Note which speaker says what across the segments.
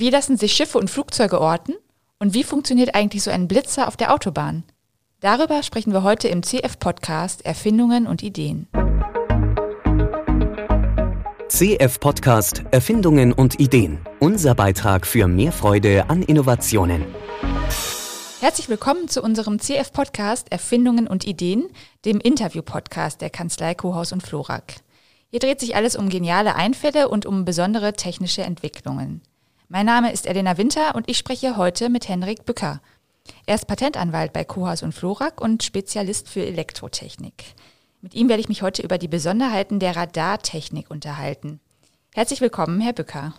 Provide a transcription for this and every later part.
Speaker 1: Wie lassen sich Schiffe und Flugzeuge orten? Und wie funktioniert eigentlich so ein Blitzer auf der Autobahn? Darüber sprechen wir heute im CF-Podcast Erfindungen und Ideen.
Speaker 2: CF-Podcast Erfindungen und Ideen. Unser Beitrag für mehr Freude an Innovationen.
Speaker 1: Herzlich willkommen zu unserem CF-Podcast Erfindungen und Ideen, dem Interview-Podcast der Kanzlei Kohaus und Florak. Hier dreht sich alles um geniale Einfälle und um besondere technische Entwicklungen. Mein Name ist Elena Winter und ich spreche heute mit Henrik Bücker. Er ist Patentanwalt bei Kohaus und Florak und Spezialist für Elektrotechnik. Mit ihm werde ich mich heute über die Besonderheiten der Radartechnik unterhalten. Herzlich willkommen, Herr Bücker.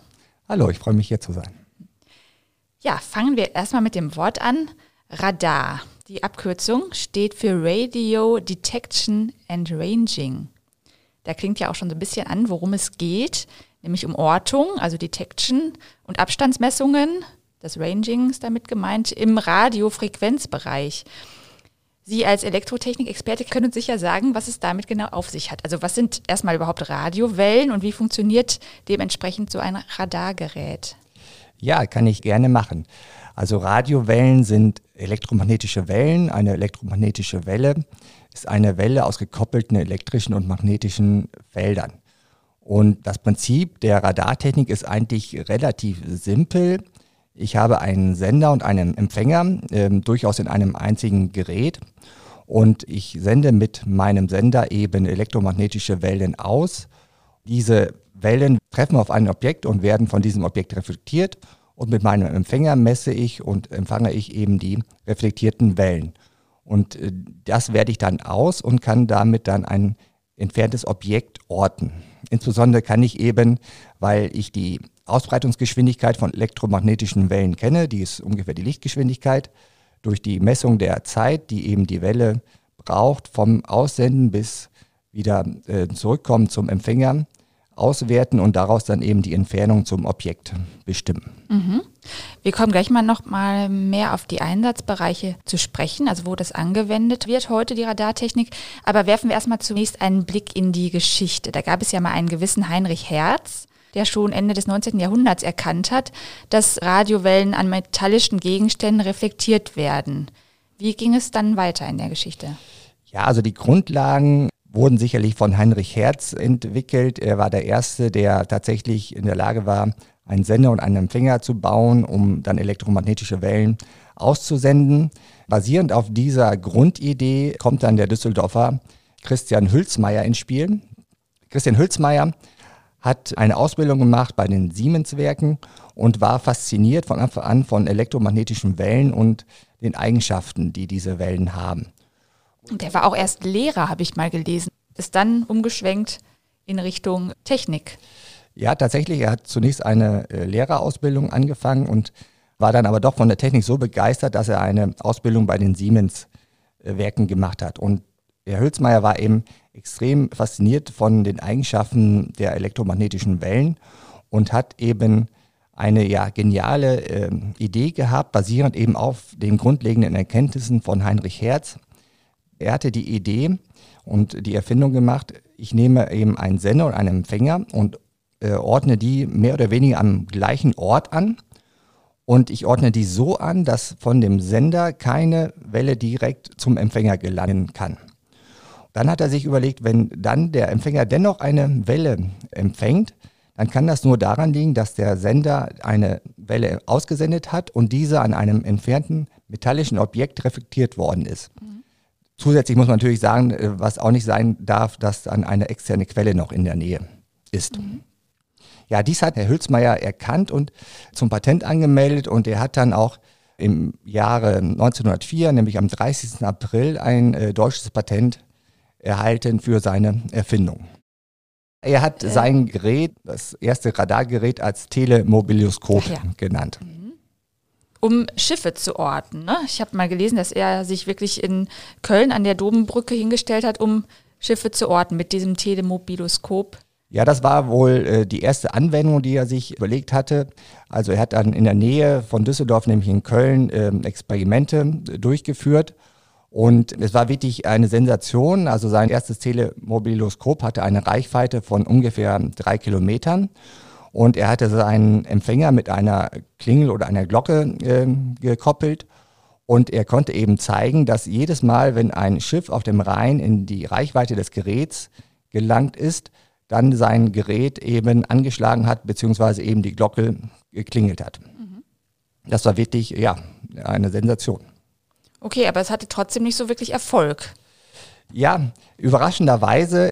Speaker 3: Hallo, ich freue mich hier zu sein.
Speaker 1: Ja, fangen wir erstmal mit dem Wort an. Radar. Die Abkürzung steht für Radio Detection and Ranging. Da klingt ja auch schon so ein bisschen an, worum es geht nämlich um Ortung, also Detection und Abstandsmessungen. Das Ranging ist damit gemeint im Radiofrequenzbereich. Sie als Elektrotechnik-Experte können uns sicher sagen, was es damit genau auf sich hat. Also was sind erstmal überhaupt Radiowellen und wie funktioniert dementsprechend so ein Radargerät?
Speaker 3: Ja, kann ich gerne machen. Also Radiowellen sind elektromagnetische Wellen. Eine elektromagnetische Welle ist eine Welle aus gekoppelten elektrischen und magnetischen Feldern. Und das Prinzip der Radartechnik ist eigentlich relativ simpel. Ich habe einen Sender und einen Empfänger, äh, durchaus in einem einzigen Gerät. Und ich sende mit meinem Sender eben elektromagnetische Wellen aus. Diese Wellen treffen auf ein Objekt und werden von diesem Objekt reflektiert. Und mit meinem Empfänger messe ich und empfange ich eben die reflektierten Wellen. Und äh, das werde ich dann aus und kann damit dann ein entferntes Objekt orten. Insbesondere kann ich eben, weil ich die Ausbreitungsgeschwindigkeit von elektromagnetischen Wellen kenne, die ist ungefähr die Lichtgeschwindigkeit, durch die Messung der Zeit, die eben die Welle braucht, vom Aussenden bis wieder äh, zurückkommen zum Empfänger, auswerten und daraus dann eben die Entfernung zum Objekt bestimmen.
Speaker 1: Mhm. Wir kommen gleich mal noch mal mehr auf die Einsatzbereiche zu sprechen, also wo das angewendet wird heute, die Radartechnik. Aber werfen wir erstmal zunächst einen Blick in die Geschichte. Da gab es ja mal einen gewissen Heinrich Hertz, der schon Ende des 19. Jahrhunderts erkannt hat, dass Radiowellen an metallischen Gegenständen reflektiert werden. Wie ging es dann weiter in der Geschichte?
Speaker 3: Ja, also die Grundlagen wurden sicherlich von Heinrich Hertz entwickelt. Er war der Erste, der tatsächlich in der Lage war, einen Sender und einen Empfänger zu bauen, um dann elektromagnetische Wellen auszusenden. Basierend auf dieser Grundidee kommt dann der Düsseldorfer Christian Hülsmeier ins Spiel. Christian Hülsmeier hat eine Ausbildung gemacht bei den Siemens-Werken und war fasziniert von Anfang an von elektromagnetischen Wellen und den Eigenschaften, die diese Wellen haben.
Speaker 1: Und der war auch erst Lehrer, habe ich mal gelesen. Ist dann umgeschwenkt in Richtung Technik.
Speaker 3: Ja, tatsächlich. Er hat zunächst eine äh, Lehrerausbildung angefangen und war dann aber doch von der Technik so begeistert, dass er eine Ausbildung bei den Siemens-Werken gemacht hat. Und Herr Hülsmeier war eben extrem fasziniert von den Eigenschaften der elektromagnetischen Wellen und hat eben eine ja geniale äh, Idee gehabt, basierend eben auf den grundlegenden Erkenntnissen von Heinrich Hertz. Er hatte die Idee und die Erfindung gemacht, ich nehme eben einen Sender und einen Empfänger und äh, ordne die mehr oder weniger am gleichen Ort an. Und ich ordne die so an, dass von dem Sender keine Welle direkt zum Empfänger gelangen kann. Dann hat er sich überlegt, wenn dann der Empfänger dennoch eine Welle empfängt, dann kann das nur daran liegen, dass der Sender eine Welle ausgesendet hat und diese an einem entfernten metallischen Objekt reflektiert worden ist. Mhm. Zusätzlich muss man natürlich sagen, äh, was auch nicht sein darf, dass dann eine externe Quelle noch in der Nähe ist. Mhm. Ja, dies hat Herr Hülsmeier erkannt und zum Patent angemeldet und er hat dann auch im Jahre 1904, nämlich am 30. April, ein äh, deutsches Patent erhalten für seine Erfindung. Er hat äh. sein Gerät, das erste Radargerät, als Telemobilioskop ja. genannt. Mhm.
Speaker 1: Um Schiffe zu orten. Ne? Ich habe mal gelesen, dass er sich wirklich in Köln an der Domenbrücke hingestellt hat, um Schiffe zu orten mit diesem Telemobiloskop.
Speaker 3: Ja, das war wohl äh, die erste Anwendung, die er sich überlegt hatte. Also er hat dann in der Nähe von Düsseldorf, nämlich in Köln, äh, Experimente äh, durchgeführt. Und es war wirklich eine Sensation. Also sein erstes Telemobiloskop hatte eine Reichweite von ungefähr drei Kilometern. Und er hatte seinen Empfänger mit einer Klingel oder einer Glocke äh, gekoppelt. Und er konnte eben zeigen, dass jedes Mal, wenn ein Schiff auf dem Rhein in die Reichweite des Geräts gelangt ist, dann sein Gerät eben angeschlagen hat, beziehungsweise eben die Glocke geklingelt hat. Mhm. Das war wirklich, ja, eine Sensation.
Speaker 1: Okay, aber es hatte trotzdem nicht so wirklich Erfolg.
Speaker 3: Ja, überraschenderweise,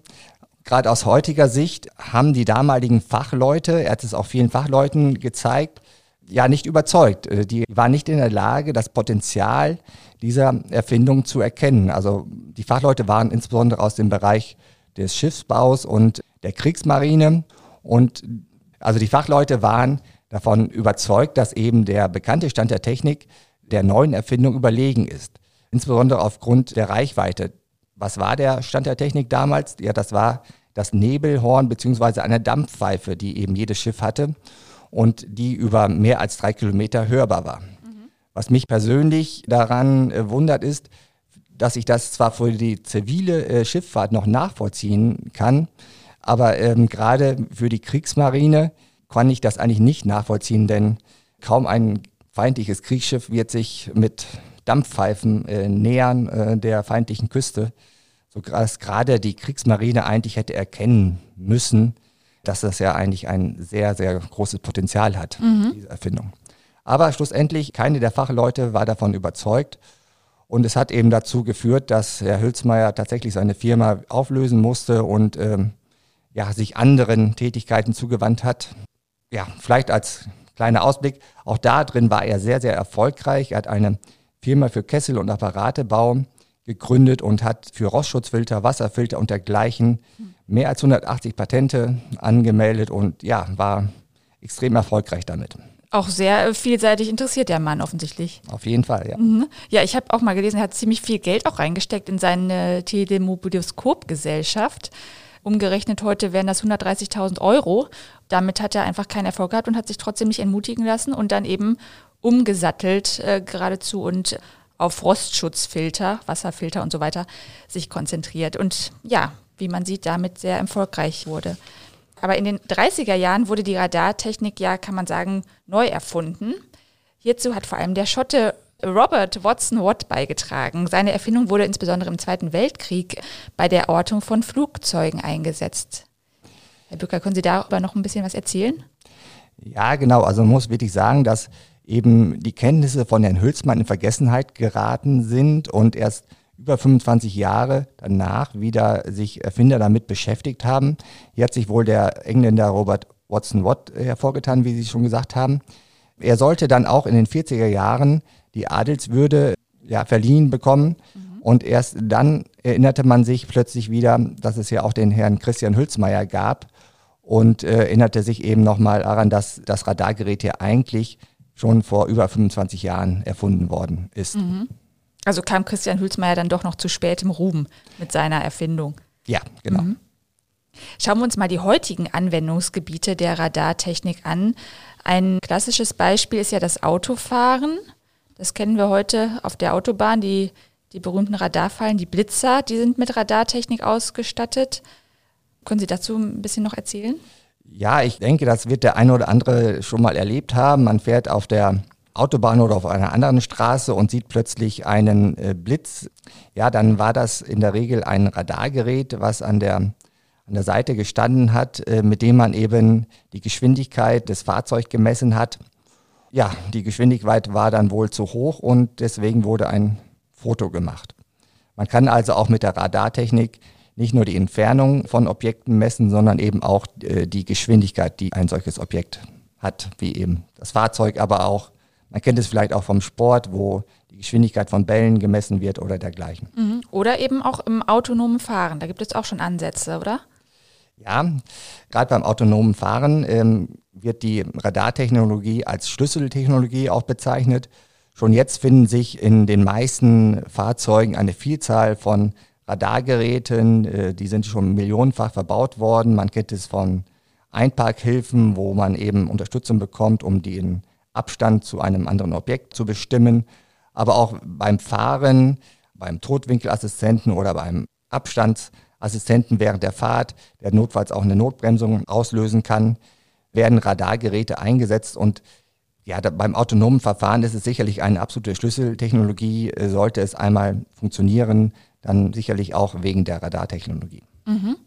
Speaker 3: gerade aus heutiger Sicht, haben die damaligen Fachleute, er hat es auch vielen Fachleuten gezeigt, ja nicht überzeugt. Äh, die waren nicht in der Lage, das Potenzial dieser Erfindung zu erkennen. Also die Fachleute waren insbesondere aus dem Bereich des Schiffsbaus und der Kriegsmarine und also die Fachleute waren davon überzeugt, dass eben der bekannte Stand der Technik der neuen Erfindung überlegen ist. Insbesondere aufgrund der Reichweite. Was war der Stand der Technik damals? Ja, das war das Nebelhorn beziehungsweise eine Dampfpfeife, die eben jedes Schiff hatte und die über mehr als drei Kilometer hörbar war. Mhm. Was mich persönlich daran äh, wundert ist, dass ich das zwar für die zivile äh, Schifffahrt noch nachvollziehen kann, aber ähm, gerade für die Kriegsmarine kann ich das eigentlich nicht nachvollziehen, denn kaum ein feindliches Kriegsschiff wird sich mit Dampfpfeifen äh, nähern äh, der feindlichen Küste, so dass gerade die Kriegsmarine eigentlich hätte erkennen müssen, dass das ja eigentlich ein sehr, sehr großes Potenzial hat, mhm. diese Erfindung. Aber schlussendlich, keine der Fachleute war davon überzeugt. Und es hat eben dazu geführt, dass Herr Hülsmeier tatsächlich seine Firma auflösen musste und ähm, ja, sich anderen Tätigkeiten zugewandt hat. Ja, vielleicht als kleiner Ausblick, auch da drin war er sehr, sehr erfolgreich. Er hat eine Firma für Kessel- und Apparatebau gegründet und hat für Rostschutzfilter, Wasserfilter und dergleichen mehr als 180 Patente angemeldet und ja, war extrem erfolgreich damit.
Speaker 1: Auch sehr vielseitig interessiert der Mann offensichtlich.
Speaker 3: Auf jeden Fall, ja.
Speaker 1: Mhm. Ja, ich habe auch mal gelesen, er hat ziemlich viel Geld auch reingesteckt in seine Telemobilioskop-Gesellschaft. Umgerechnet heute wären das 130.000 Euro. Damit hat er einfach keinen Erfolg gehabt und hat sich trotzdem nicht entmutigen lassen und dann eben umgesattelt äh, geradezu und auf Rostschutzfilter, Wasserfilter und so weiter sich konzentriert. Und ja, wie man sieht, damit sehr erfolgreich wurde. Aber in den 30er Jahren wurde die Radartechnik ja, kann man sagen, neu erfunden. Hierzu hat vor allem der Schotte Robert Watson Watt beigetragen. Seine Erfindung wurde insbesondere im Zweiten Weltkrieg bei der Ortung von Flugzeugen eingesetzt. Herr Bücker, können Sie darüber noch ein bisschen was erzählen?
Speaker 3: Ja, genau. Also man muss wirklich sagen, dass eben die Kenntnisse von Herrn Hülsmann in Vergessenheit geraten sind und erst über 25 Jahre danach wieder sich Erfinder damit beschäftigt haben. Hier hat sich wohl der Engländer Robert Watson Watt hervorgetan, wie Sie schon gesagt haben. Er sollte dann auch in den 40er Jahren die Adelswürde ja, verliehen bekommen. Mhm. Und erst dann erinnerte man sich plötzlich wieder, dass es ja auch den Herrn Christian Hülsmeier gab und äh, erinnerte sich eben nochmal daran, dass das Radargerät ja eigentlich schon vor über 25 Jahren erfunden worden ist. Mhm.
Speaker 1: Also kam Christian Hülsmeier dann doch noch zu spät im Ruhm mit seiner Erfindung.
Speaker 3: Ja, genau. Mhm.
Speaker 1: Schauen wir uns mal die heutigen Anwendungsgebiete der Radartechnik an. Ein klassisches Beispiel ist ja das Autofahren. Das kennen wir heute auf der Autobahn, die, die berühmten Radarfallen, die Blitzer, die sind mit Radartechnik ausgestattet. Können Sie dazu ein bisschen noch erzählen?
Speaker 3: Ja, ich denke, das wird der eine oder andere schon mal erlebt haben. Man fährt auf der Autobahn oder auf einer anderen Straße und sieht plötzlich einen äh, Blitz. Ja, dann war das in der Regel ein Radargerät, was an der, an der Seite gestanden hat, äh, mit dem man eben die Geschwindigkeit des Fahrzeugs gemessen hat ja, die Geschwindigkeit war dann wohl zu hoch und deswegen wurde ein Foto gemacht. Man kann also auch mit der Radartechnik nicht nur die Entfernung von Objekten messen, sondern eben auch äh, die Geschwindigkeit, die ein solches Objekt hat, wie eben das Fahrzeug, aber auch, man kennt es vielleicht auch vom Sport, wo die Geschwindigkeit von Bällen gemessen wird oder dergleichen.
Speaker 1: Mhm. Oder eben auch im autonomen Fahren, da gibt es auch schon Ansätze, oder?
Speaker 3: Ja, gerade beim autonomen Fahren ähm, wird die Radartechnologie als Schlüsseltechnologie auch bezeichnet. Schon jetzt finden sich in den meisten Fahrzeugen eine Vielzahl von Radargeräten, äh, die sind schon millionenfach verbaut worden. Man kennt es von Einparkhilfen, wo man eben Unterstützung bekommt, um den Abstand zu einem anderen Objekt zu bestimmen. Aber auch beim Fahren, beim Totwinkelassistenten oder beim Abstandsassistenten während der Fahrt, der notfalls auch eine Notbremsung auslösen kann, werden Radargeräte eingesetzt und ja, beim autonomen Verfahren ist es sicherlich eine absolute Schlüsseltechnologie. Äh, sollte es einmal funktionieren, dann sicherlich auch wegen der Radartechnologie.
Speaker 1: Mhm.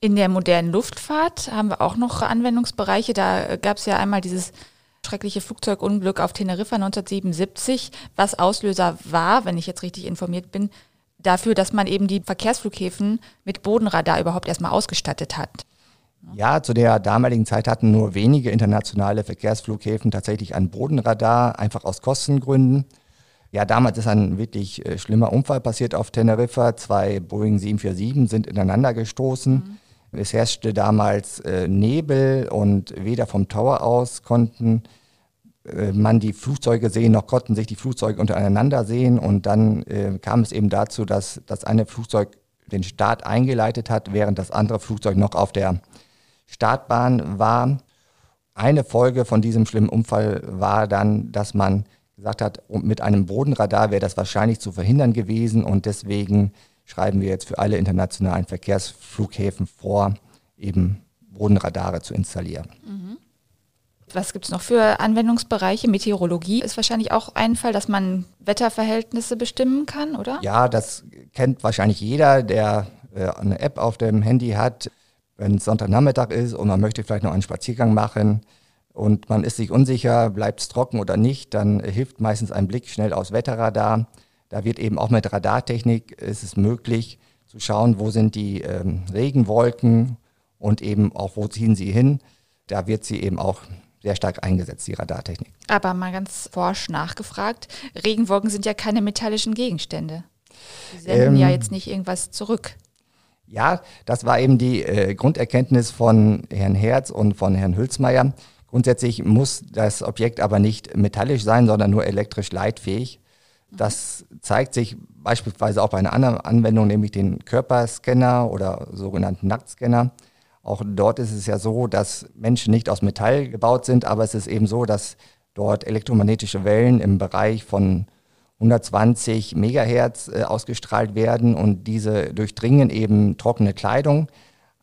Speaker 1: In der modernen Luftfahrt haben wir auch noch Anwendungsbereiche. Da gab es ja einmal dieses schreckliche Flugzeugunglück auf Teneriffa 1977, was Auslöser war, wenn ich jetzt richtig informiert bin, dafür, dass man eben die Verkehrsflughäfen mit Bodenradar überhaupt erstmal ausgestattet hat.
Speaker 3: Ja, zu der damaligen Zeit hatten nur wenige internationale Verkehrsflughäfen tatsächlich ein Bodenradar, einfach aus Kostengründen. Ja, damals ist ein wirklich äh, schlimmer Unfall passiert auf Teneriffa. Zwei Boeing 747 sind ineinander gestoßen. Mhm. Es herrschte damals äh, Nebel und weder vom Tower aus konnten äh, man die Flugzeuge sehen, noch konnten sich die Flugzeuge untereinander sehen. Und dann äh, kam es eben dazu, dass das eine Flugzeug den Start eingeleitet hat, während das andere Flugzeug noch auf der Startbahn war. Eine Folge von diesem schlimmen Unfall war dann, dass man gesagt hat, mit einem Bodenradar wäre das wahrscheinlich zu verhindern gewesen und deswegen schreiben wir jetzt für alle internationalen Verkehrsflughäfen vor, eben Bodenradare zu installieren.
Speaker 1: Mhm. Was gibt es noch für Anwendungsbereiche? Meteorologie ist wahrscheinlich auch ein Fall, dass man Wetterverhältnisse bestimmen kann, oder?
Speaker 3: Ja, das kennt wahrscheinlich jeder, der äh, eine App auf dem Handy hat wenn es Sonntagnachmittag ist und man möchte vielleicht noch einen Spaziergang machen und man ist sich unsicher, bleibt es trocken oder nicht, dann hilft meistens ein Blick schnell aus Wetterradar. Da wird eben auch mit Radartechnik ist es möglich zu schauen, wo sind die ähm, Regenwolken und eben auch, wo ziehen sie hin. Da wird sie eben auch sehr stark eingesetzt, die Radartechnik.
Speaker 1: Aber mal ganz forsch nachgefragt, Regenwolken sind ja keine metallischen Gegenstände. Sie senden ähm, ja jetzt nicht irgendwas zurück.
Speaker 3: Ja, das war eben die äh, Grunderkenntnis von Herrn Herz und von Herrn Hülsmeier. Grundsätzlich muss das Objekt aber nicht metallisch sein, sondern nur elektrisch leitfähig. Das zeigt sich beispielsweise auch bei einer anderen Anwendung, nämlich den Körperscanner oder sogenannten Nacktscanner. Auch dort ist es ja so, dass Menschen nicht aus Metall gebaut sind, aber es ist eben so, dass dort elektromagnetische Wellen im Bereich von 120 Megahertz äh, ausgestrahlt werden und diese durchdringen eben trockene Kleidung,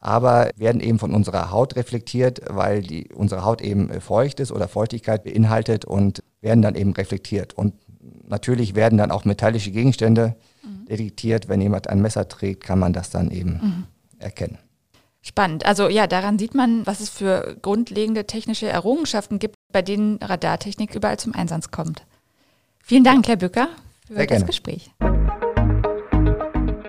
Speaker 3: aber werden eben von unserer Haut reflektiert, weil die, unsere Haut eben äh, feucht ist oder Feuchtigkeit beinhaltet und werden dann eben reflektiert. Und natürlich werden dann auch metallische Gegenstände mhm. detektiert. Wenn jemand ein Messer trägt, kann man das dann eben mhm. erkennen.
Speaker 1: Spannend. Also ja, daran sieht man, was es für grundlegende technische Errungenschaften gibt, bei denen Radartechnik überall zum Einsatz kommt. Vielen Dank, Herr Bücker, für Sehr das gerne. Gespräch.